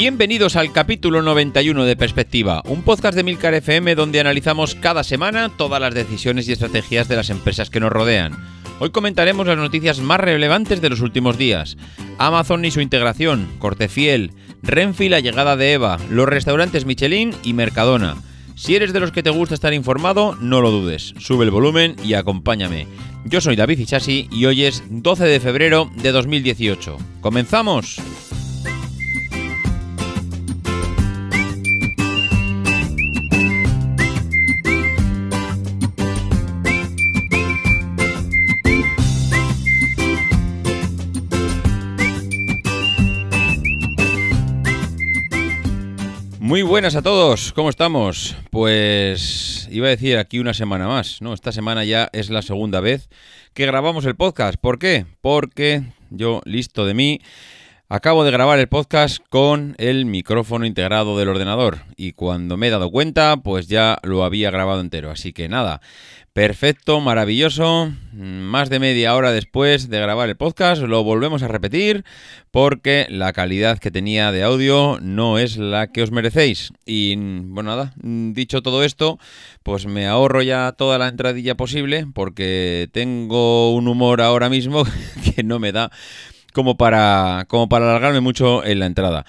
Bienvenidos al capítulo 91 de Perspectiva, un podcast de Milcar FM donde analizamos cada semana todas las decisiones y estrategias de las empresas que nos rodean. Hoy comentaremos las noticias más relevantes de los últimos días. Amazon y su integración, Cortefiel, Renfe y la llegada de Eva, los restaurantes Michelin y Mercadona. Si eres de los que te gusta estar informado, no lo dudes, sube el volumen y acompáñame. Yo soy David Ichasi y hoy es 12 de febrero de 2018. ¡Comenzamos! Muy buenas a todos, ¿cómo estamos? Pues iba a decir aquí una semana más, ¿no? Esta semana ya es la segunda vez que grabamos el podcast. ¿Por qué? Porque yo, listo de mí, acabo de grabar el podcast con el micrófono integrado del ordenador y cuando me he dado cuenta, pues ya lo había grabado entero. Así que nada, Perfecto, maravilloso. Más de media hora después de grabar el podcast lo volvemos a repetir porque la calidad que tenía de audio no es la que os merecéis. Y bueno, nada, dicho todo esto, pues me ahorro ya toda la entradilla posible porque tengo un humor ahora mismo que no me da como para, como para alargarme mucho en la entrada.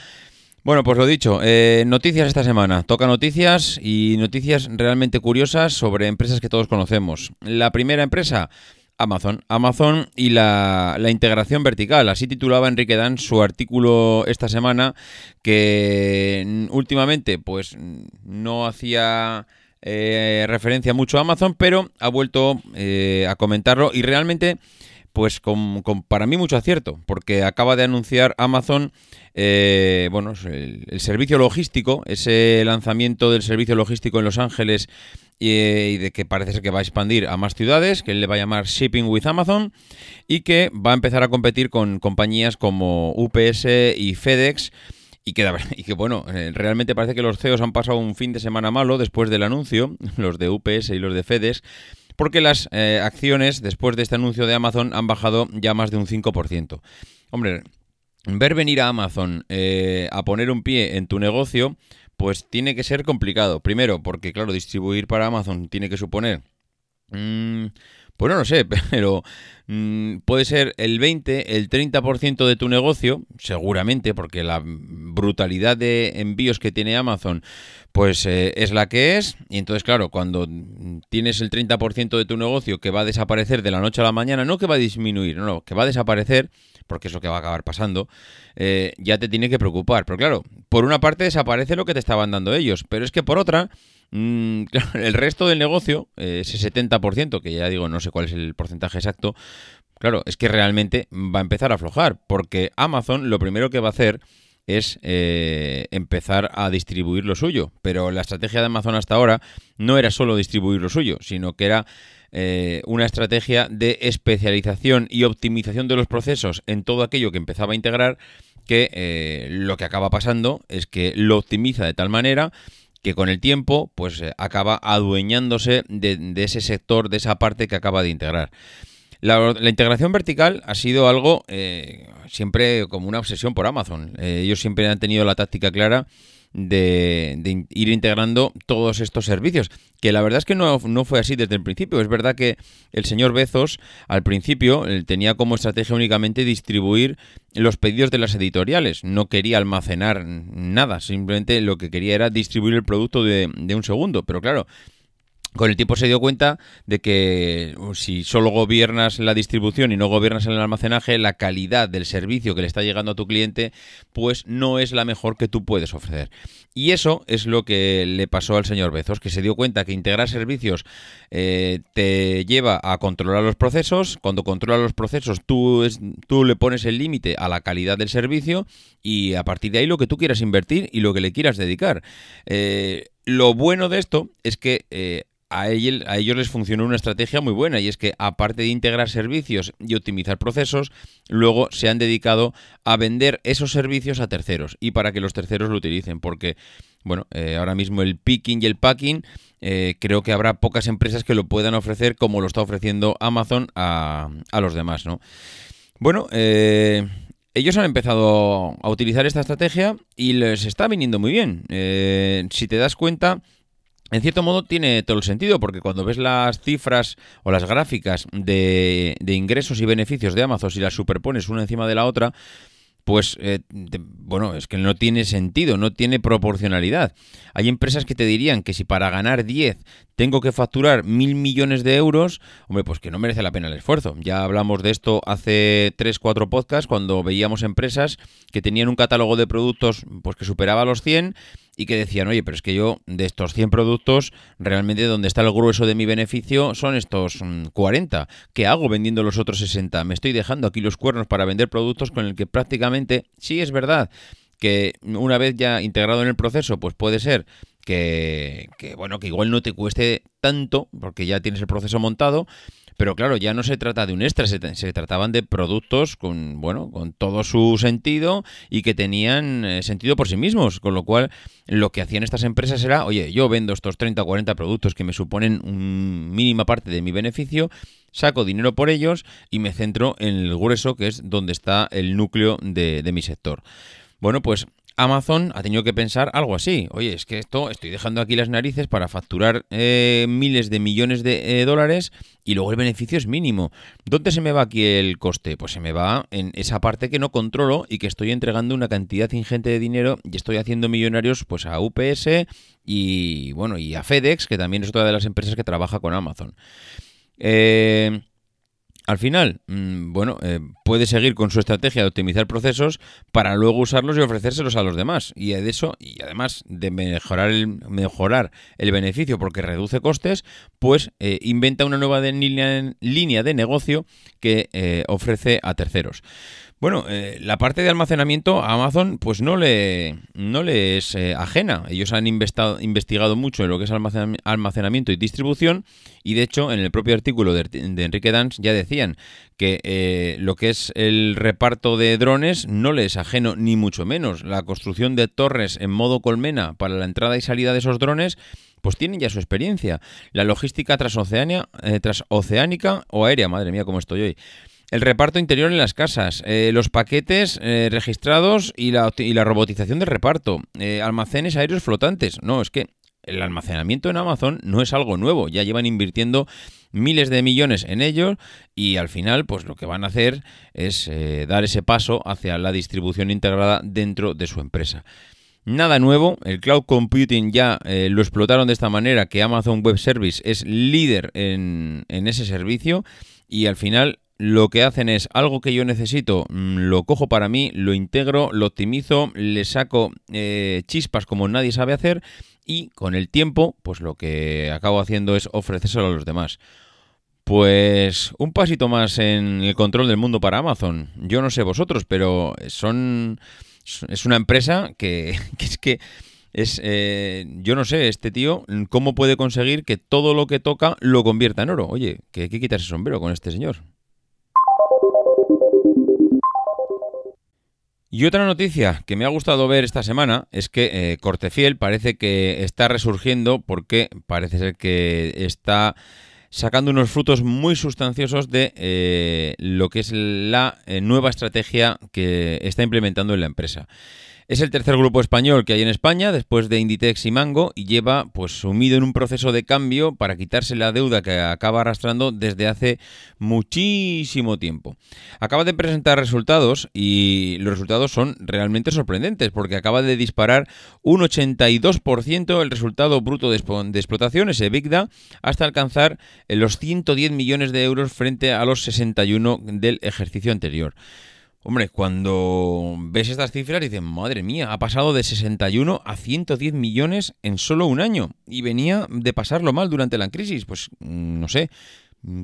Bueno, pues lo dicho, eh, noticias esta semana. Toca noticias y noticias realmente curiosas sobre empresas que todos conocemos. La primera empresa, Amazon. Amazon y la, integración vertical. Así titulaba Enrique Dan su artículo esta semana que últimamente pues no hacía... Eh, referencia mucho a Amazon, pero ha vuelto eh, a comentarlo y realmente pues con, para mí mucho acierto, porque acaba de anunciar Amazon eh, bueno, el, servicio logístico, ese lanzamiento del servicio logístico en Los Ángeles y, de que parece ser que va a expandir a más ciudades, que él le va a llamar Shipping with Amazon y que va a empezar a competir con compañías como UPS y FedEx. Y que, y que, bueno, eh, realmente parece que los CEOs han pasado un fin de semana malo después del anuncio, los de UPS y los de FedEx, porque las eh, acciones después de este anuncio de Amazon han bajado ya más de un 5%. Hombre, ver venir a Amazon eh, a poner un pie en tu negocio, pues tiene que ser complicado. Primero, porque claro, distribuir para Amazon tiene que suponer... Mm, pues no lo sé, pero mm, puede ser el 20, el 30% de tu negocio, seguramente, porque la brutalidad de envíos que tiene Amazon, pues eh, es la que es. Y entonces, claro, cuando tienes el 30% de tu negocio que va a desaparecer de la noche a la mañana, no que va a disminuir, no, no que va a desaparecer, porque es lo que va a acabar pasando, eh, ya te tiene que preocupar. Pero claro, por una parte desaparece lo que te estaban dando ellos, pero es que por otra el resto del negocio, eh, ese 70%, que ya digo, no sé cuál es el porcentaje exacto, claro, es que realmente va a empezar a aflojar, porque Amazon lo primero que va a hacer es eh, empezar a distribuir lo suyo. Pero la estrategia de Amazon hasta ahora no era solo distribuir lo suyo, sino que era eh, una estrategia de especialización y optimización de los procesos en todo aquello que empezaba a integrar, que lo que acaba pasando es que lo optimiza de tal manera que con el tiempo pues eh, acaba adueñándose de, ese sector, de esa parte que acaba de integrar. La, integración vertical ha sido algo eh, siempre como una obsesión por Amazon. Eh, ellos siempre han tenido la táctica clara de, ir integrando todos estos servicios. Que la verdad es que no, fue así desde el principio. Es verdad que el señor Bezos al principio tenía como estrategia únicamente distribuir los pedidos de las editoriales. No quería almacenar nada. Simplemente lo que quería era distribuir el producto de, de un segundo. Pero claro, con el tiempo se dio cuenta de que si solo gobiernas la distribución y no gobiernas el almacenaje, la calidad del servicio que le está llegando a tu cliente, pues no es la mejor que tú puedes ofrecer. Y eso es lo que le pasó al señor Bezos, que se dio cuenta que integrar servicios eh, te lleva a controlar los procesos. Cuando controlas los procesos, tú, tú le pones el límite a la calidad del servicio y a partir de ahí lo que tú quieras invertir y lo que le quieras dedicar. Eh, lo bueno de esto es que eh, a, ellos les funcionó una estrategia muy buena y es que aparte de integrar servicios y optimizar procesos, luego se han dedicado a vender esos servicios a terceros y para que los terceros lo utilicen porque bueno, eh, ahora mismo el picking y el packing, eh, creo que habrá pocas empresas que lo puedan ofrecer como lo está ofreciendo Amazon a, a los demás, ¿no? Bueno, eh, ellos han empezado a utilizar esta estrategia y les está viniendo muy bien. si te das cuenta, en cierto modo tiene todo el sentido, porque cuando ves las cifras o las gráficas de, de ingresos y beneficios de Amazon y las superpones una encima de la otra, pues eh, bueno, es que no tiene sentido, no tiene proporcionalidad. Hay empresas que te dirían que si para ganar 10 tengo que facturar mil millones de euros, hombre, pues que no merece la pena el esfuerzo. Ya hablamos de esto hace 3, 4 podcasts cuando veíamos empresas que tenían un catálogo de productos pues que superaba los 100 y que decían, oye, pero es que yo de estos 100 productos, realmente donde está el grueso de mi beneficio son estos 40. Mm, ¿Qué hago vendiendo los otros 60? Me estoy dejando aquí los cuernos para vender productos con el que prácticamente, sí es verdad, que una vez ya integrado en el proceso, pues puede ser que, bueno, que igual no te cueste tanto, porque ya tienes el proceso montado, pero claro, ya no se trata de un extra, se, trataban de productos con, bueno, con todo su sentido y que tenían eh, sentido por sí mismos. Con lo cual, lo que hacían estas empresas era, oye, yo vendo estos 30 o 40 productos que me suponen una mínima parte de mi beneficio, saco dinero por ellos y me centro en el grueso, que es donde está el núcleo de mi sector. Bueno, pues Amazon ha tenido que pensar algo así. Oye, es que esto estoy dejando aquí las narices para facturar eh, miles de millones de eh, dólares y luego el beneficio es mínimo. ¿Dónde se me va aquí el coste? Pues se me va en esa parte que no controlo y que estoy entregando una cantidad ingente de dinero y estoy haciendo millonarios pues a UPS y bueno y a FedEx, que también es otra de las empresas que trabaja con Amazon. Eh, al final, mm, bueno, eh, puede seguir con su estrategia de optimizar procesos para luego usarlos y ofrecérselos a los demás. Y de eso, y además de mejorar el, mejorar el beneficio porque reduce costes, pues eh, inventa una nueva línea, de negocio que eh, ofrece a terceros. Bueno, eh, la parte de almacenamiento a Amazon pues no le, no le es ajena. Ellos han investigado mucho en lo que es almacenamiento y distribución y de hecho en el propio artículo de, Enrique Dance ya que eh, lo que es el reparto de drones no le es ajeno ni mucho menos. La construcción de torres en modo colmena para la entrada y salida de esos drones pues tienen ya su experiencia. La logística transoceánica o aérea, madre mía, cómo estoy hoy el reparto interior en las casas, eh, los paquetes eh, registrados y la, y la, robotización del reparto, eh, almacenes aéreos flotantes. No, es que el almacenamiento en Amazon no es algo nuevo, ya llevan invirtiendo miles de millones en ello y al final pues lo que van a hacer es dar ese paso hacia la distribución integrada dentro de su empresa. Nada nuevo, el cloud computing ya lo explotaron de esta manera que Amazon Web Service es líder en, en ese servicio y al final lo que hacen es algo que yo necesito, mm, lo cojo para mí, lo integro, lo optimizo, le saco eh, chispas como nadie sabe hacer y con el tiempo, pues lo que acabo haciendo es ofrecérselo a los demás. Pues un pasito más en el control del mundo para Amazon. Yo no sé vosotros, pero son es una empresa que, es que es eh, yo no sé este tío cómo puede conseguir que todo lo que toca lo convierta en oro. Oye, que hay que quitarse sombrero con este señor. Y otra noticia que me ha gustado ver esta semana es que eh, Cortefiel parece que está resurgiendo porque parece ser que está sacando unos frutos muy sustanciosos de eh, lo que es la eh, nueva estrategia que está implementando en la empresa. Es el tercer grupo español que hay en España, después de Inditex y Mango, y lleva pues sumido en un proceso de cambio para quitarse la deuda que acaba arrastrando desde hace muchísimo tiempo. Acaba de presentar resultados y los resultados son realmente sorprendentes porque acaba de disparar un 82% el resultado bruto de, explotación, ese Big hasta alcanzar los 110 millones de euros frente a los 61 del ejercicio anterior. Hombre, cuando ves estas cifras dices, madre mía, ha pasado de 61 a 110 millones en solo un año y venía de pasarlo mal durante la crisis. Pues mm, no sé,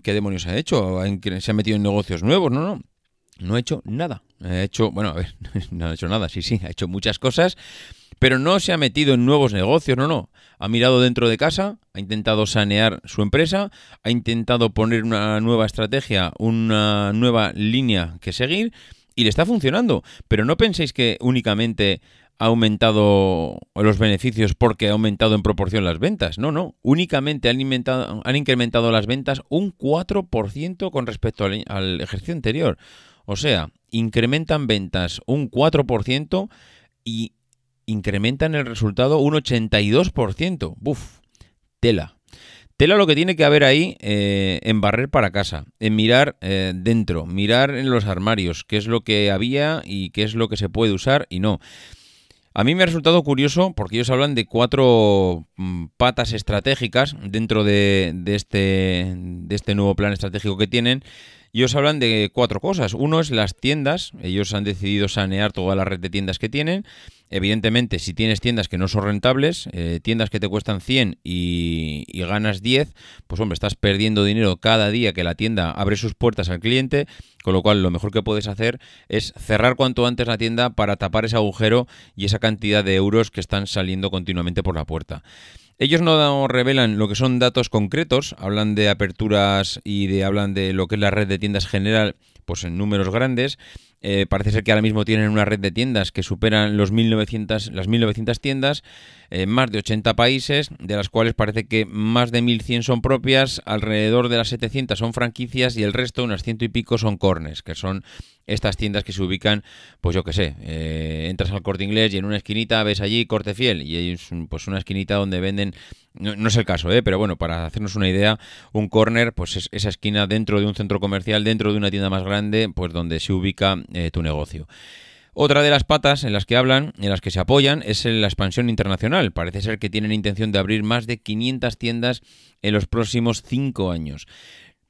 ¿qué demonios ha hecho? ¿Se ha metido en negocios nuevos? No, no, no ha hecho nada. Ha hecho, bueno, a ver, no ha hecho nada, sí, sí, ha hecho muchas cosas, pero no se ha metido en nuevos negocios, no, no. Ha mirado dentro de casa, ha intentado sanear su empresa, ha intentado poner una nueva estrategia, una nueva línea que seguir y le está funcionando. Pero no penséis que únicamente ha aumentado los beneficios porque ha aumentado en proporción las ventas. No, no. Únicamente han, incrementado las ventas un 4% con respecto al, al, ejercicio anterior. O sea, incrementan ventas un 4% y incrementan el resultado un 82%. Buf, tela. Tela lo que tiene que haber ahí eh, en barrer para casa, en mirar eh, dentro, mirar en los armarios, qué es lo que había y qué es lo que se puede usar y no. A mí me ha resultado curioso porque ellos hablan de cuatro mm, patas estratégicas dentro de, este, de este nuevo plan estratégico que tienen ellos hablan de cuatro cosas. Uno es las tiendas. Ellos han decidido sanear toda la red de tiendas que tienen. Evidentemente, si tienes tiendas que no son rentables, eh, tiendas que te cuestan 100 y, y, ganas 10, pues hombre, estás perdiendo dinero cada día que la tienda abre sus puertas al cliente, con lo cual lo mejor que puedes hacer es cerrar cuanto antes la tienda para tapar ese agujero y esa cantidad de euros que están saliendo continuamente por la puerta. Ellos no revelan lo que son datos concretos, hablan de aperturas y de hablan de lo que es la red de tiendas general, pues en números grandes. Eh, parece ser que ahora mismo tienen una red de tiendas que superan los 1900, las 1900 tiendas en más de 80 países, de las cuales parece que más de 1100 son propias, alrededor de las 700 son franquicias y el resto, unas ciento y pico, son cornes, que son estas tiendas que se ubican, pues yo qué sé, eh, entras al corte inglés y en una esquinita ves allí corte fiel y hay pues una esquinita donde venden, no, es el caso, eh, pero bueno, para hacernos una idea, un corner, pues es esa esquina dentro de un centro comercial, dentro de una tienda más grande, pues donde se ubica eh, tu negocio. Otra de las patas en las que hablan, en las que se apoyan, es la expansión internacional. Parece ser que tienen intención de abrir más de 500 tiendas en los próximos 5 años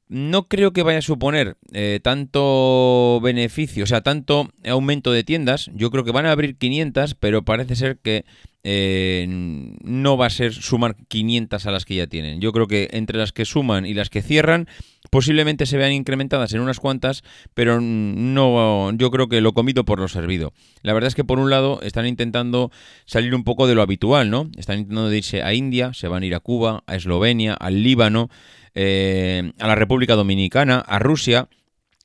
no creo que vaya a suponer eh, tanto beneficio, o sea, tanto aumento de tiendas. Yo creo que van a abrir 500, pero parece ser que eh, no va a ser sumar 500 a las que ya tienen. Yo creo que entre las que suman y las que cierran, posiblemente se vean incrementadas en unas cuantas, pero no, yo creo que lo comido por lo servido. La verdad es que por un lado están intentando salir un poco de lo habitual, ¿no? Están intentando irse a India, se van a ir a Cuba, a Eslovenia, al Líbano. Eh, a la República Dominicana, a Rusia.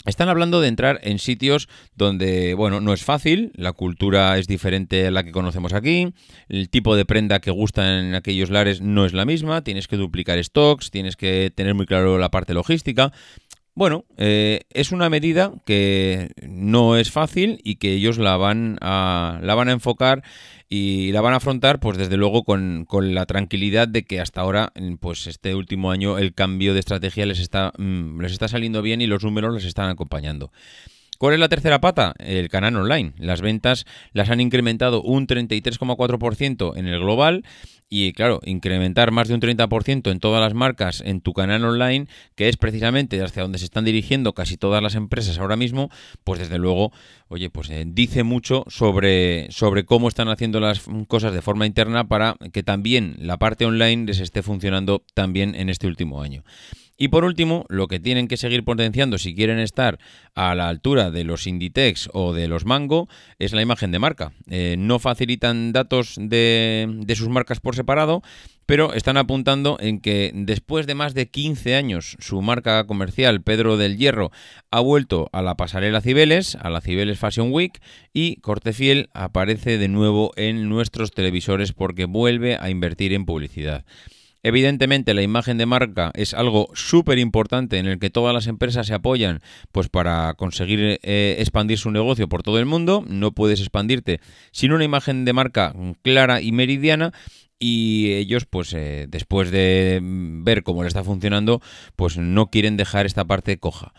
Están hablando de entrar en sitios donde, bueno, no es fácil, la cultura es diferente a la que conocemos aquí, el tipo de prenda que gusta en aquellos lares no es la misma, tienes que duplicar stocks, tienes que tener muy claro la parte logística. Bueno, eh, es una medida que no es fácil y que ellos la van a, la van a enfocar y la van a afrontar pues desde luego con, la tranquilidad de que hasta ahora pues este último año el cambio de estrategia les está, mm, les está saliendo bien y los números les están acompañando. ¿Cuál es la tercera pata? El canal online. Las ventas las han incrementado un 33,4% en el global y claro, incrementar más de un 30% en todas las marcas en tu canal online, que es precisamente hacia donde se están dirigiendo casi todas las empresas ahora mismo, pues desde luego, oye, pues eh, dice mucho sobre, sobre cómo están haciendo las cosas de forma interna para que también la parte online les esté funcionando también en este último año. Y por último, lo que tienen que seguir potenciando si quieren estar a la altura de los Inditex o de los Mango es la imagen de marca. Eh, no facilitan datos de, de sus marcas por separado, pero están apuntando en que después de más de 15 años su marca comercial Pedro del Hierro ha vuelto a la pasarela Cibeles, a la Cibeles Fashion Week y Cortefiel aparece de nuevo en nuestros televisores porque vuelve a invertir en publicidad. Evidentemente la imagen de marca es algo súper importante en el que todas las empresas se apoyan pues para conseguir eh, expandir su negocio por todo el mundo. No puedes expandirte sin una imagen de marca clara y meridiana y ellos pues eh, después de ver cómo le está funcionando pues no quieren dejar esta parte coja.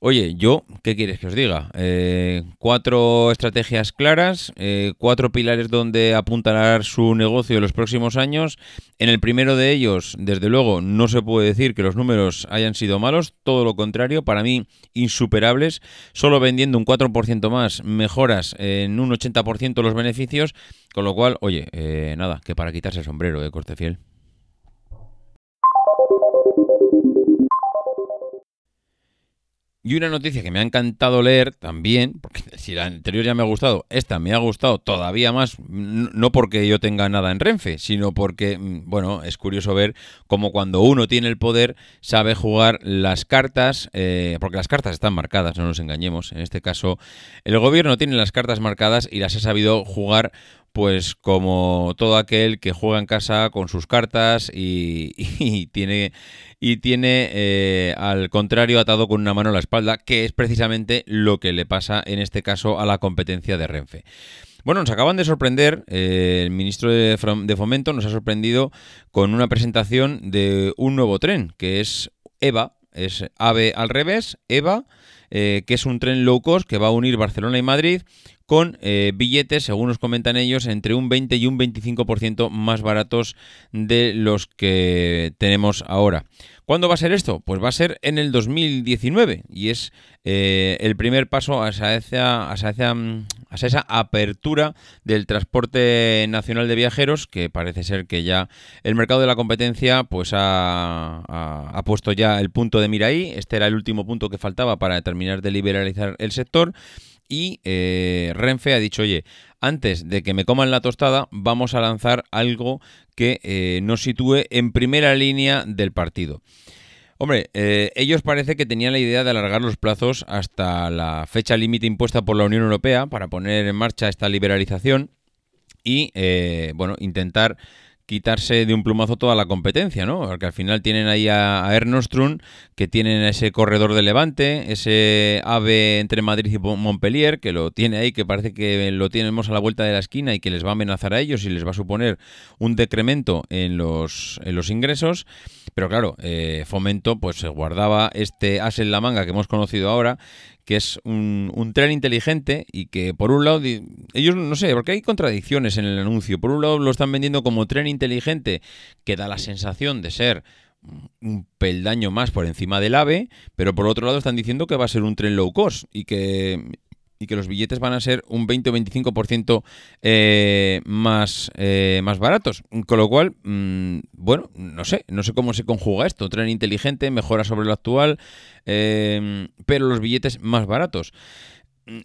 Oye, yo, ¿qué quieres que os diga? Eh, cuatro estrategias claras, eh, cuatro pilares donde apuntalar su negocio en los próximos años. En el primero de ellos, desde luego, no se puede decir que los números hayan sido malos, todo lo contrario, para mí insuperables. Solo vendiendo un 4% más, mejoras en un 80% los beneficios, con lo cual, oye, eh, nada, que para quitarse el sombrero, de corte fiel. Y una noticia que me ha encantado leer también, porque si la anterior ya me ha gustado, esta me ha gustado todavía más, no porque yo tenga nada en Renfe, sino porque, mm, bueno, es curioso ver cómo cuando uno tiene el poder sabe jugar las cartas, eh, porque las cartas están marcadas, no nos engañemos. En este caso, el gobierno tiene las cartas marcadas y las ha sabido jugar pues como todo aquel que juega en casa con sus cartas y, tiene, y tiene eh, al contrario atado con una mano a la espalda, que es precisamente lo que le pasa en este caso a la competencia de Renfe. Bueno, nos acaban de sorprender, eh, el ministro de, Fomento nos ha sorprendido con una presentación de un nuevo tren, que es EVA, es AVE al revés, EVA, eh, que es un tren low cost que va a unir Barcelona y Madrid con eh, billetes, según nos comentan ellos, entre un 20 y un 25% más baratos de los que tenemos ahora. ¿Cuándo va a ser esto? Pues va a ser en el 2019 y es eh, el primer paso hacia esa, mm, esa, apertura del transporte nacional de viajeros que parece ser que ya el mercado de la competencia pues ha, puesto ya el punto de mira ahí. Este era el último punto que faltaba para terminar de liberalizar el sector y eh, Renfe ha dicho, oye, antes de que me coman la tostada, vamos a lanzar algo que eh, nos sitúe en primera línea del partido. Hombre, eh, ellos parece que tenían la idea de alargar los plazos hasta la fecha límite impuesta por la Unión Europea para poner en marcha esta liberalización y, bueno, intentar quitarse de un plumazo toda la competencia, ¿no? Porque al final tienen ahí a, a que tienen ese corredor de Levante, ese AVE entre Madrid y Montpellier, que lo tiene ahí, que parece que lo tenemos a la vuelta de la esquina y que les va a amenazar a ellos y les va a suponer un decremento en los, en los ingresos. Pero claro, eh, Fomento pues se guardaba este as en la manga que hemos conocido ahora, que es un, tren inteligente y que por un lado, ellos no sé, porque hay contradicciones en el anuncio. Por un lado lo están vendiendo como tren inteligente que da la sensación de ser un peldaño más por encima del AVE, pero por otro lado están diciendo que va a ser un tren low cost y que y que los billetes van a ser un 20 o 25% eh, más, eh, más baratos. Con lo cual, mm, bueno, no sé, no sé cómo se conjuga esto. Tren inteligente, mejora sobre lo actual, eh, pero los billetes más baratos.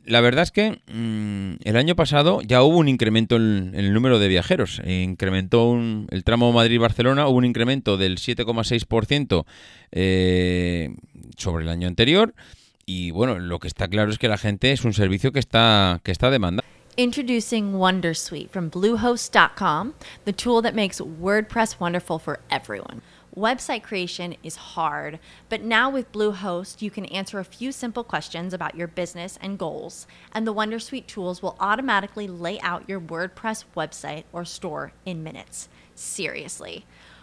La verdad es que mm, el año pasado ya hubo un incremento en, el número de viajeros. incrementó el tramo Madrid-Barcelona, hubo un incremento del 7,6% sobre el año anterior. Y bueno, lo que está claro es que la gente es un servicio que está, que está demandando. Introducing Wondersuite from Bluehost.com, the tool that makes WordPress wonderful for everyone. Website creation is hard, but now with Bluehost, you can answer a few simple questions about your business and goals, and the Wondersuite tools will automatically lay out your WordPress website or store in minutes. Seriously.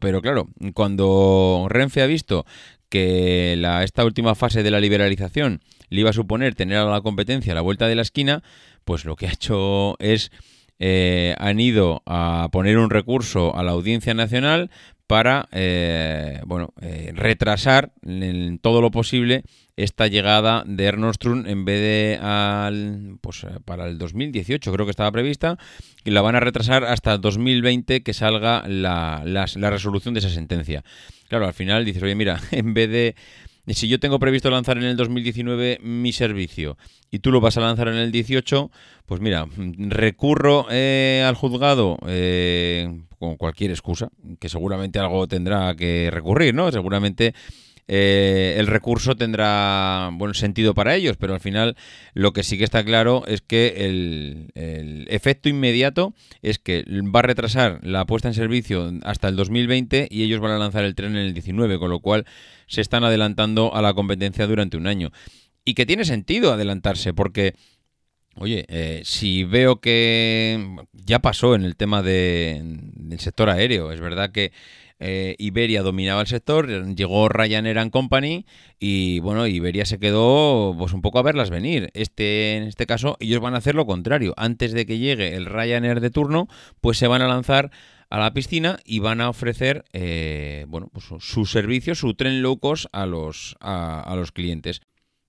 pero claro, cuando Renfe ha visto que la, esta última fase de la liberalización le iba a suponer tener a la competencia a la vuelta de la esquina, pues lo que ha hecho es eh, han ido a poner un recurso a la Audiencia Nacional para eh, bueno, eh, retrasar en todo lo posible esta llegada de Ernostrum en vez de al, pues, para el 2018, creo que estaba prevista, y la van a retrasar hasta el 2020 que salga la, la resolución de esa sentencia. Claro, al final dices, oye, mira, en vez de si yo tengo previsto lanzar en el 2019 mi servicio y tú lo vas a lanzar en el 18, pues mira, recurro eh, al juzgado eh, con cualquier excusa, que seguramente algo tendrá que recurrir, ¿no? Seguramente eh, el recurso tendrá buen sentido para ellos, pero al final lo que sí que está claro es que el, el, efecto inmediato es que va a retrasar la puesta en servicio hasta el 2020 y ellos van a lanzar el tren en el 19, con lo cual se están adelantando a la competencia durante un año. Y que tiene sentido adelantarse, porque Oye, eh, si veo que ya pasó en el tema del sector aéreo, es verdad que eh, Iberia dominaba el sector, llegó Ryanair and Company y bueno, Iberia se quedó pues un poco a verlas venir. Este, en este caso, ellos van a hacer lo contrario. Antes de que llegue el Ryanair de turno, pues se van a lanzar a la piscina y van a ofrecer eh, bueno, pues su servicio, su tren low cost a los, a los clientes.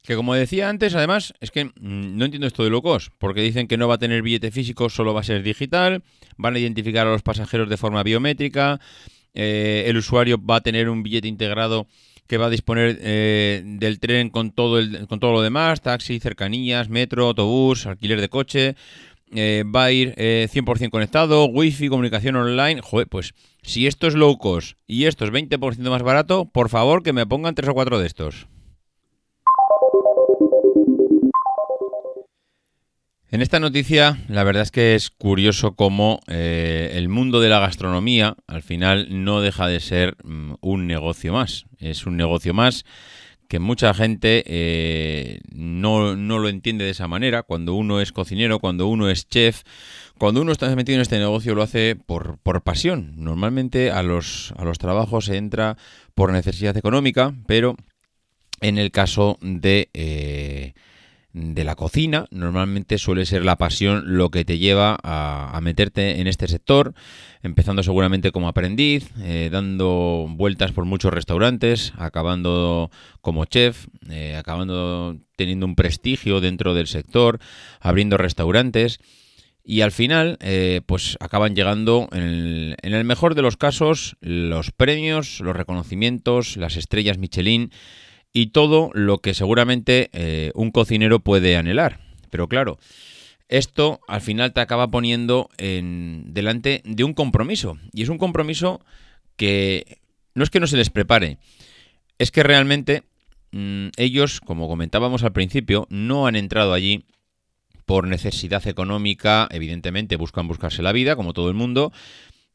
Que como decía antes, además, es que mm, no entiendo esto de locos, porque dicen que no va a tener billete físico, solo va a ser digital, van a identificar a los pasajeros de forma biométrica, eh, el usuario va a tener un billete integrado que va a disponer eh, del tren con todo, el, con todo lo demás, taxi, cercanías, metro, autobús, alquiler de coche, eh, va a ir 100% conectado, wifi, comunicación online. Joder, pues si esto es low cost y esto es 20% más barato, por favor que me pongan tres o cuatro de estos. En esta noticia, la verdad es que es curioso cómo eh, el mundo de la gastronomía al final no deja de ser mm, un negocio más. Es un negocio más que mucha gente eh, no, lo entiende de esa manera. Cuando uno es cocinero, cuando uno es chef, cuando uno está metido en este negocio lo hace por, por pasión. Normalmente a los, a los trabajos se entra por necesidad económica, pero en el caso de... Eh, de la cocina. Normalmente suele ser la pasión lo que te lleva a, meterte en este sector, empezando seguramente como aprendiz, eh, dando vueltas por muchos restaurantes, acabando como chef, eh, acabando teniendo un prestigio dentro del sector, abriendo restaurantes. Y al final, eh, pues acaban llegando, en el, en el mejor de los casos, los premios, los reconocimientos, las estrellas Michelin y todo lo que seguramente eh, un cocinero puede anhelar. Pero claro, esto al final te acaba poniendo en, delante de un compromiso. Y es un compromiso que no es que no se les prepare, es que realmente mm, ellos, como comentábamos al principio, no han entrado allí por necesidad económica, evidentemente buscan buscarse la vida, como todo el mundo,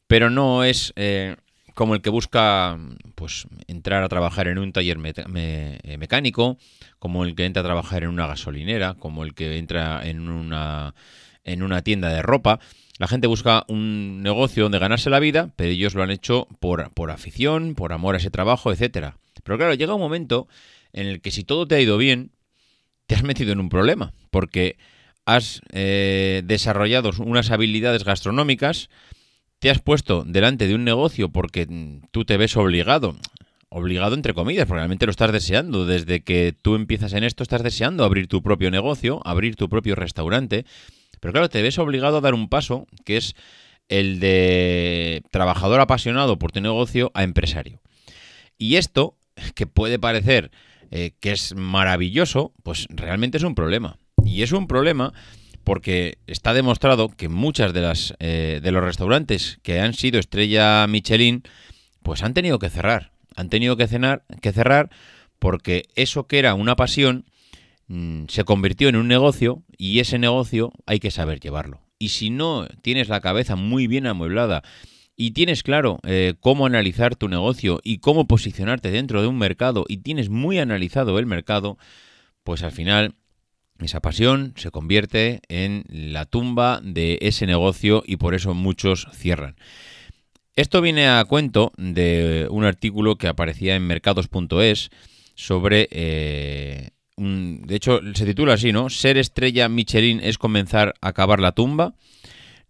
pero no es eh, como el que busca pues entrar a trabajar en un taller eh, mecánico, como el que entra a trabajar en una gasolinera, como el que entra en una en una tienda de ropa. La gente busca un negocio donde ganarse la vida, pero ellos lo han hecho por, por afición, por amor a ese trabajo, etcétera. Pero claro, llega un momento en el que si todo te ha ido bien, te has metido en un problema, porque has eh, desarrollado unas habilidades gastronómicas te has puesto delante de un negocio porque tú te ves obligado, obligado entre comillas, porque realmente lo estás deseando. Desde que tú empiezas en esto, estás deseando abrir tu propio negocio, abrir tu propio restaurante. Pero claro, te ves obligado a dar un paso que es el de trabajador apasionado por tu negocio a empresario. Y esto, que puede parecer eh, que es maravilloso, pues realmente es un problema. Y es un problema porque está demostrado que muchas de las eh, de los restaurantes que han sido estrella Michelin pues han tenido que cerrar. Han tenido que, cenar, que cerrar porque eso que era una pasión mm, se convirtió en un negocio y ese negocio hay que saber llevarlo. Y si no tienes la cabeza muy bien amueblada y tienes claro eh, cómo analizar tu negocio y cómo posicionarte dentro de un mercado y tienes muy analizado el mercado, pues al final esa pasión se convierte en la tumba de ese negocio y por eso muchos cierran. Esto viene a cuento de un artículo que aparecía en mercados.es sobre... Eh, de hecho, se titula así, ¿no? Ser estrella Michelin es comenzar a cavar la tumba.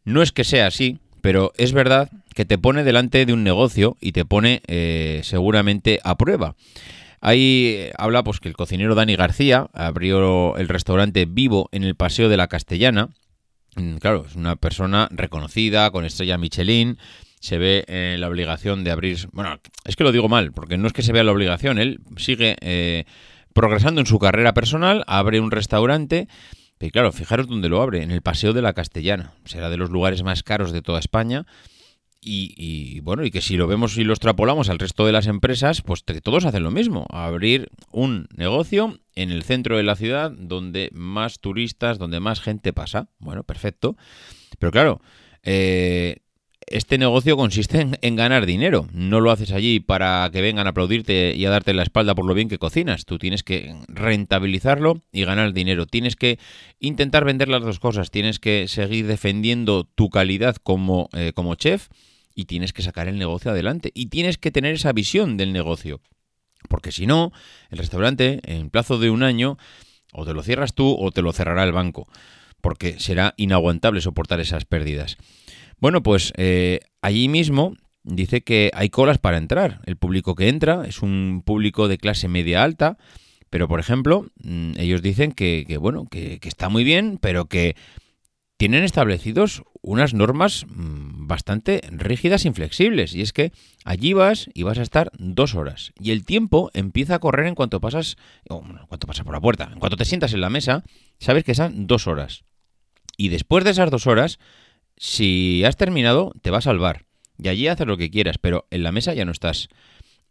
No es que sea así, pero es verdad que te pone delante de un negocio y te pone eh, seguramente a prueba. Ahí eh, habla pues que el cocinero Dani García abrió el restaurante Vivo en el Paseo de la Castellana. Mm, claro, es una persona reconocida, con estrella Michelin, se ve en la obligación de abrir... Bueno, es que lo digo mal, porque no es que se vea la obligación, él sigue eh, progresando en su carrera personal, abre un restaurante... Y claro, fijaros dónde lo abre, en el Paseo de la Castellana. Será de los lugares más caros de toda España y, bueno, y que si lo vemos y lo extrapolamos al resto de las empresas, pues todos hacen lo mismo, abrir un negocio en el centro de la ciudad donde más turistas, donde más gente pasa. Bueno, perfecto. Pero claro, eh, este negocio consiste en, en, ganar dinero. No lo haces allí para que vengan a aplaudirte y a darte la espalda por lo bien que cocinas. Tú tienes que rentabilizarlo y ganar dinero. Tienes que intentar vender las dos cosas. Tienes que seguir defendiendo tu calidad como, eh, como chef y tienes que sacar el negocio adelante. Y tienes que tener esa visión del negocio. Porque si no, el restaurante en plazo de un año o te lo cierras tú o te lo cerrará el banco. Porque será inaguantable soportar esas pérdidas. Bueno, pues eh, allí mismo dice que hay colas para entrar. El público que entra es un público de clase media alta. Pero, por ejemplo, mm, ellos dicen que, bueno, que, que está muy bien, pero que tienen establecidos unas normas mm, bastante rígidas e inflexibles. Y es que allí vas y vas a estar dos horas. Y el tiempo empieza a correr en cuanto pasas, o, en cuanto pasas por la puerta. En cuanto te sientas en la mesa, sabes que son dos horas. Y después de esas dos horas, si has terminado, te vas al bar. Y allí haces lo que quieras, pero en la mesa ya no estás.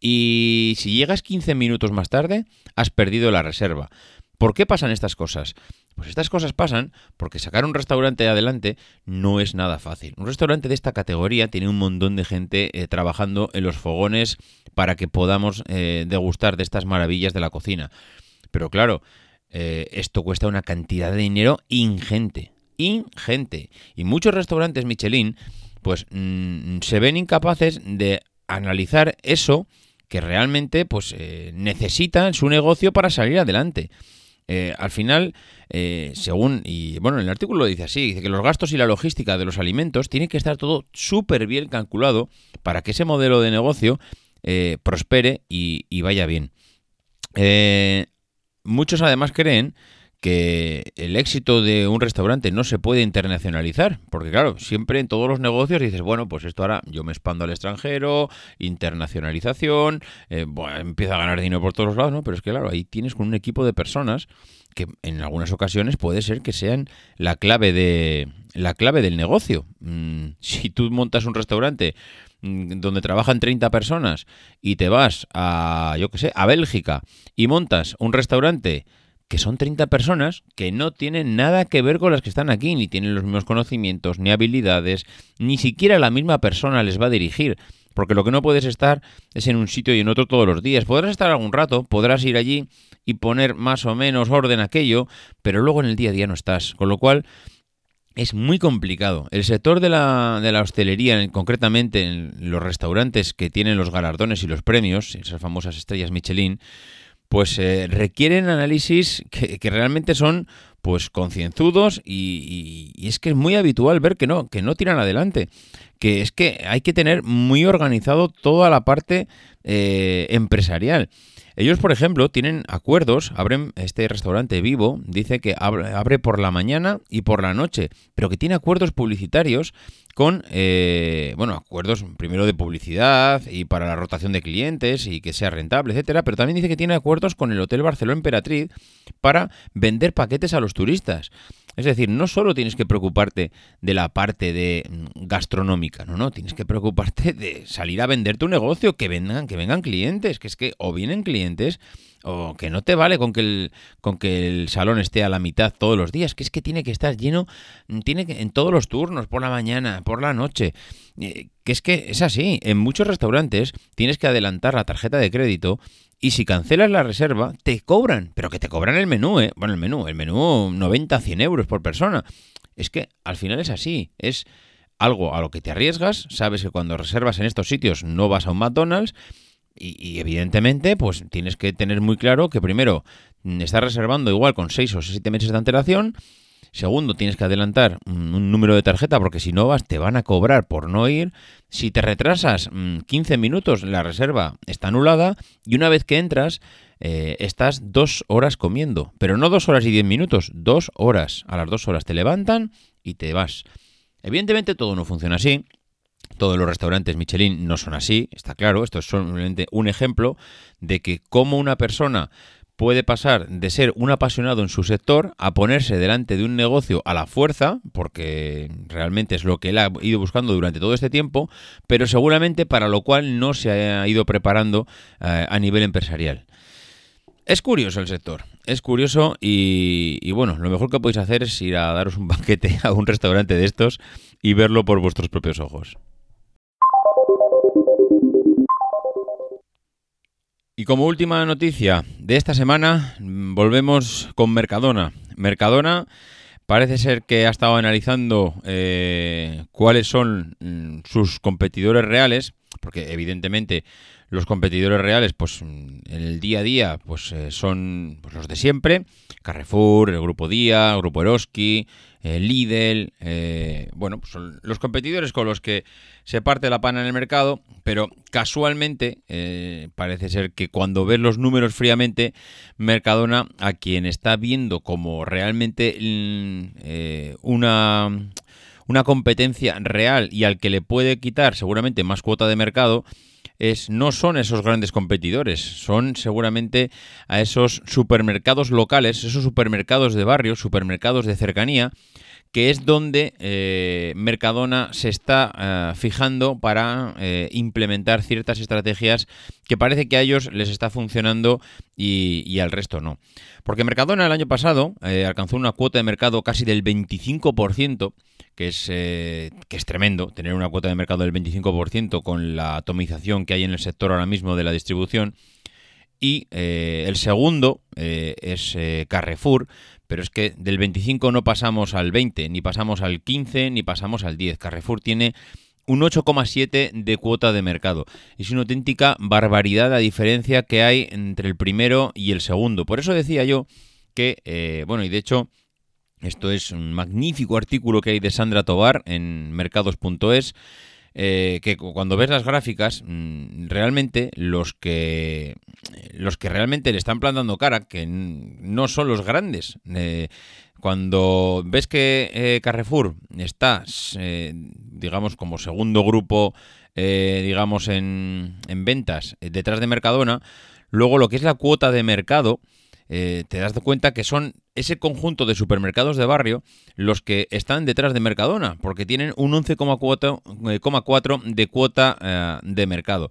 Y si llegas 15 minutos más tarde, has perdido la reserva. ¿Por qué pasan estas cosas? Pues estas cosas pasan porque sacar un restaurante adelante no es nada fácil. Un restaurante de esta categoría tiene un montón de gente eh, trabajando en los fogones para que podamos eh, degustar de estas maravillas de la cocina. Pero claro, eh, esto cuesta una cantidad de dinero ingente. Ingente. Y muchos restaurantes Michelin pues mm, se ven incapaces de analizar eso que realmente pues necesitan su negocio para salir adelante. Eh, al final, eh, según, y bueno, en el artículo dice así, dice que los gastos y la logística de los alimentos tienen que estar todo súper bien calculado para que ese modelo de negocio eh, prospere y, y, vaya bien. muchos además creen que el éxito de un restaurante no se puede internacionalizar, porque claro, siempre en todos los negocios dices, bueno, pues esto ahora yo me expando al extranjero, internacionalización, eh, empiezo a ganar dinero por todos los lados, ¿no? Pero es que claro, ahí tienes con un equipo de personas que en algunas ocasiones puede ser que sean la clave de la clave del negocio. Mm, si tú montas un restaurante mm, donde trabajan 30 personas y te vas a, yo qué sé, a Bélgica y montas un restaurante que son 30 personas que no tienen nada que ver con las que están aquí, ni tienen los mismos conocimientos, ni habilidades, ni siquiera la misma persona les va a dirigir. Porque lo que no puedes estar es en un sitio y en otro todos los días. Podrás estar algún rato, podrás ir allí y poner más o menos orden aquello, pero luego en el día a día no estás. Con lo cual es muy complicado. El sector de la, de la hostelería, concretamente en los restaurantes que tienen los galardones y los premios, esas famosas estrellas Michelin, pues eh, requieren análisis que, realmente son pues concienzudos y, es que es muy habitual ver que no, que no tiran adelante, que es que hay que tener muy organizado toda la parte eh, empresarial. Ellos, por ejemplo, tienen acuerdos, abren este restaurante vivo, dice que abre, por la mañana y por la noche, pero que tiene acuerdos publicitarios con, eh, bueno, acuerdos primero de publicidad y para la rotación de clientes y que sea rentable, etcétera, pero también dice que tiene acuerdos con el Hotel Barcelona Emperatriz para vender paquetes a los turistas. Es decir, no solo tienes que preocuparte de la parte de mm, gastronómica, no, no, tienes que preocuparte de salir a vender tu negocio, que que vengan clientes, que es que o vienen clientes o que no te vale con que el con que el salón esté a la mitad todos los días, que es que tiene que estar lleno, mm, tiene que en todos los turnos, por la mañana, por la noche. Eh, que es que es así, en muchos restaurantes tienes que adelantar la tarjeta de crédito y si cancelas la reserva, te cobran, pero que te cobran el menú, ¿eh? Bueno, el menú, el menú 90, 100 euros por persona. Es que al final es así, es algo a lo que te arriesgas, sabes que cuando reservas en estos sitios no vas a un McDonald's y, evidentemente pues tienes que tener muy claro que primero mm, estás reservando igual con 6 o 7 meses de antelación, Segundo, tienes que adelantar un número de tarjeta porque si no vas te van a cobrar por no ir. Si te retrasas 15 mm, minutos, la reserva está anulada y una vez que entras eh, estás dos horas comiendo. Pero no dos horas y diez minutos, dos horas. A las dos horas te levantan y te vas. Evidentemente todo no funciona así. Todos los restaurantes Michelin no son así, está claro. Esto es solamente un ejemplo de que como una persona puede pasar de ser un apasionado en su sector a ponerse delante de un negocio a la fuerza, porque realmente es lo que él ha ido buscando durante todo este tiempo, pero seguramente para lo cual no se ha ido preparando eh, a nivel empresarial. Es curioso el sector, es curioso y, y, bueno, lo mejor que podéis hacer es ir a daros un banquete a un restaurante de estos y verlo por vuestros propios ojos. Y como última noticia de esta semana, volvemos con Mercadona. Mercadona parece ser que ha estado analizando eh, cuáles son mm, sus competidores reales, porque evidentemente los competidores reales, pues en el día a día, pues eh, son pues, los de siempre: Carrefour, el Grupo Día, el Grupo Eroski, Lidl, eh, bueno, pues son los competidores con los que se parte la pana en el mercado, pero casualmente eh, parece ser que cuando ves los números fríamente, Mercadona, a quien está viendo como realmente mm, eh, una, una competencia real y al que le puede quitar seguramente más cuota de mercado, es, no son esos grandes competidores, son seguramente a esos supermercados locales, esos supermercados de barrio, supermercados de cercanía, que es donde eh, Mercadona se está eh, fijando para eh, implementar ciertas estrategias que parece que a ellos les está funcionando y, y al resto no. Porque Mercadona el año pasado alcanzó una cuota de mercado casi del 25%, que es, que es tremendo tener una cuota de mercado del 25% con la atomización que hay en el sector ahora mismo de la distribución. Y el segundo es Carrefour, pero es que del 25 no pasamos al 20, ni pasamos al 15, ni pasamos al 10. Carrefour tiene un 8,7 de cuota de mercado. Es una auténtica barbaridad la diferencia que hay entre el primero y el segundo. Por eso decía yo que, eh, bueno, y de hecho, esto es un magnífico artículo que hay de Sandra Tobar en mercados.es. Eh, que cuando ves las gráficas, mm, realmente los que los que realmente le están plantando cara, que no son los grandes. Eh, cuando ves que eh, Carrefour está, digamos, como segundo grupo, digamos, en, en ventas detrás de Mercadona, luego lo que es la cuota de mercado, te das cuenta que son ese conjunto de supermercados de barrio los que están detrás de Mercadona, porque tienen un 11,4 eh, de cuota eh, de mercado.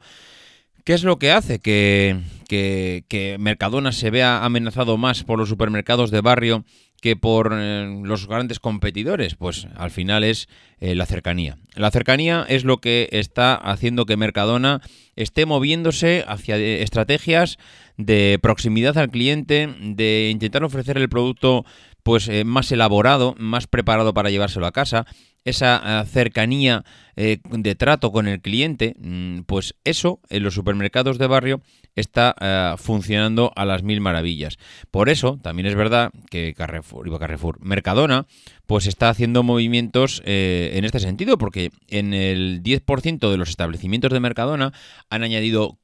¿Qué es lo que hace que, que, Mercadona se vea amenazado más por los supermercados de barrio que por eh, los grandes competidores? Pues al final es la cercanía. La cercanía es lo que está haciendo que Mercadona esté moviéndose hacia estrategias de proximidad al cliente, de intentar ofrecer el producto pues eh, más elaborado, más preparado para llevárselo a casa, esa eh, cercanía eh, de trato con el cliente, mm, pues eso en los supermercados de barrio está funcionando a las mil maravillas. Por eso también es verdad que Carrefour, Carrefour, Mercadona, pues está haciendo movimientos en este sentido, porque en el 10% de los establecimientos de Mercadona han añadido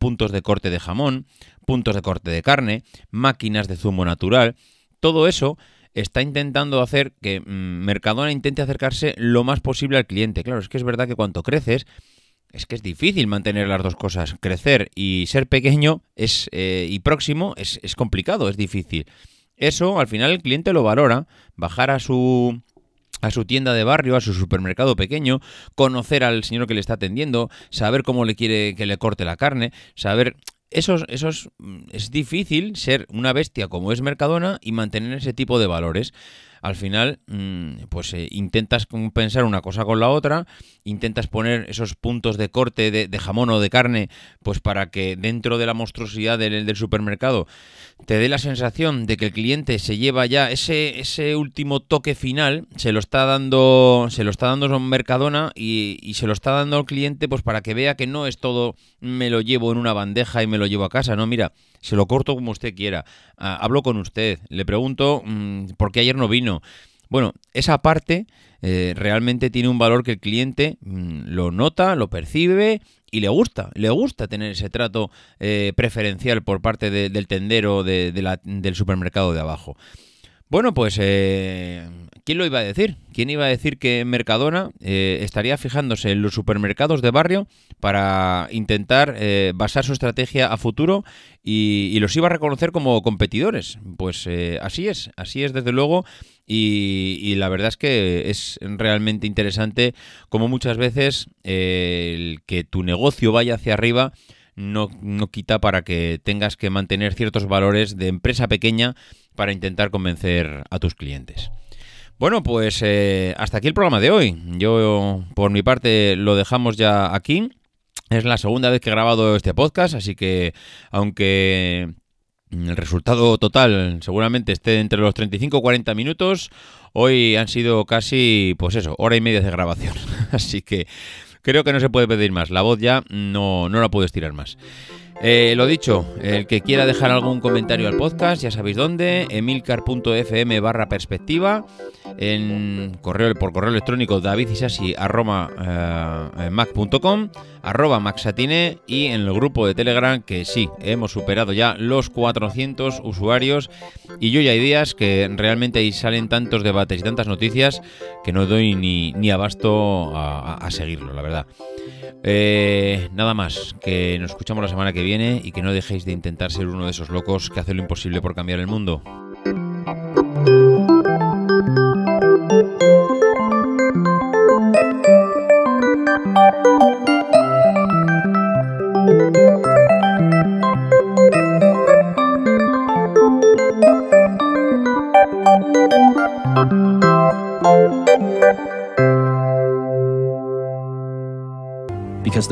puntos de corte de jamón, puntos de corte de carne, máquinas de zumo natural, todo eso está intentando hacer que mm, Mercadona intente acercarse lo más posible al cliente. Claro, es que es verdad que cuanto creces, es que es difícil mantener las dos cosas. Crecer y ser pequeño es, eh, y próximo es, es complicado, es difícil. Eso al final el cliente lo valora, bajar a su a su tienda de barrio, a su supermercado pequeño, conocer al señor que le está atendiendo, saber cómo le quiere que le corte la carne, saber esos, esos, mm, es difícil ser una bestia como es Mercadona y mantener ese tipo de valores al final mm, pues eh, intentas compensar una cosa con la otra, intentas poner esos puntos de corte de, jamón o de carne, pues para que dentro de la monstruosidad del, del, supermercado te dé la sensación de que el cliente se lleva ya ese, ese último toque final, se lo está dando, se lo está dando Mercadona y, y se lo está dando al cliente pues para que vea que no es todo me lo llevo en una bandeja y me lo llevo a casa, no, mira, se lo corto como usted quiera, ah, hablo con usted, le pregunto mm, por qué ayer no vino. Bueno, esa parte eh, realmente tiene un valor que el cliente mm, lo nota, lo percibe y le gusta, le gusta tener ese trato eh, preferencial por parte del tendero del supermercado de abajo. Bueno, pues eh, ¿quién lo iba a decir? ¿Quién iba a decir que Mercadona eh, estaría fijándose en los supermercados de barrio para intentar eh, basar su estrategia a futuro y, los iba a reconocer como competidores? Pues así es, así es desde luego y, la verdad es que es realmente interesante como muchas veces el que tu negocio vaya hacia arriba no, no quita para que tengas que mantener ciertos valores de empresa pequeña para intentar convencer a tus clientes. Bueno, pues eh, hasta aquí el programa de hoy. Yo, por mi parte, lo dejamos ya aquí. Es la segunda vez que he grabado este podcast, así que aunque el resultado total seguramente esté entre los 35 y 40 minutos, hoy han sido casi, pues eso, hora y media de grabación. Así que creo que no se puede pedir más. La voz ya no, no la puedo estirar más. Eh, lo dicho, el que quiera dejar algún comentario al podcast, ya sabéis dónde, emilcar.fm barra perspectiva, en correo, por correo electrónico davidisasi arroba eh, mac.com, arroba maxatine y en el grupo de Telegram que sí, hemos superado ya los 400 usuarios y yo ya hay días que realmente ahí salen tantos debates y tantas noticias que no doy ni, ni abasto a seguirlo, la verdad. Eh, nada más, que nos escuchamos la semana que viene y que no dejéis de intentar ser uno de esos locos que hace lo imposible por cambiar el mundo.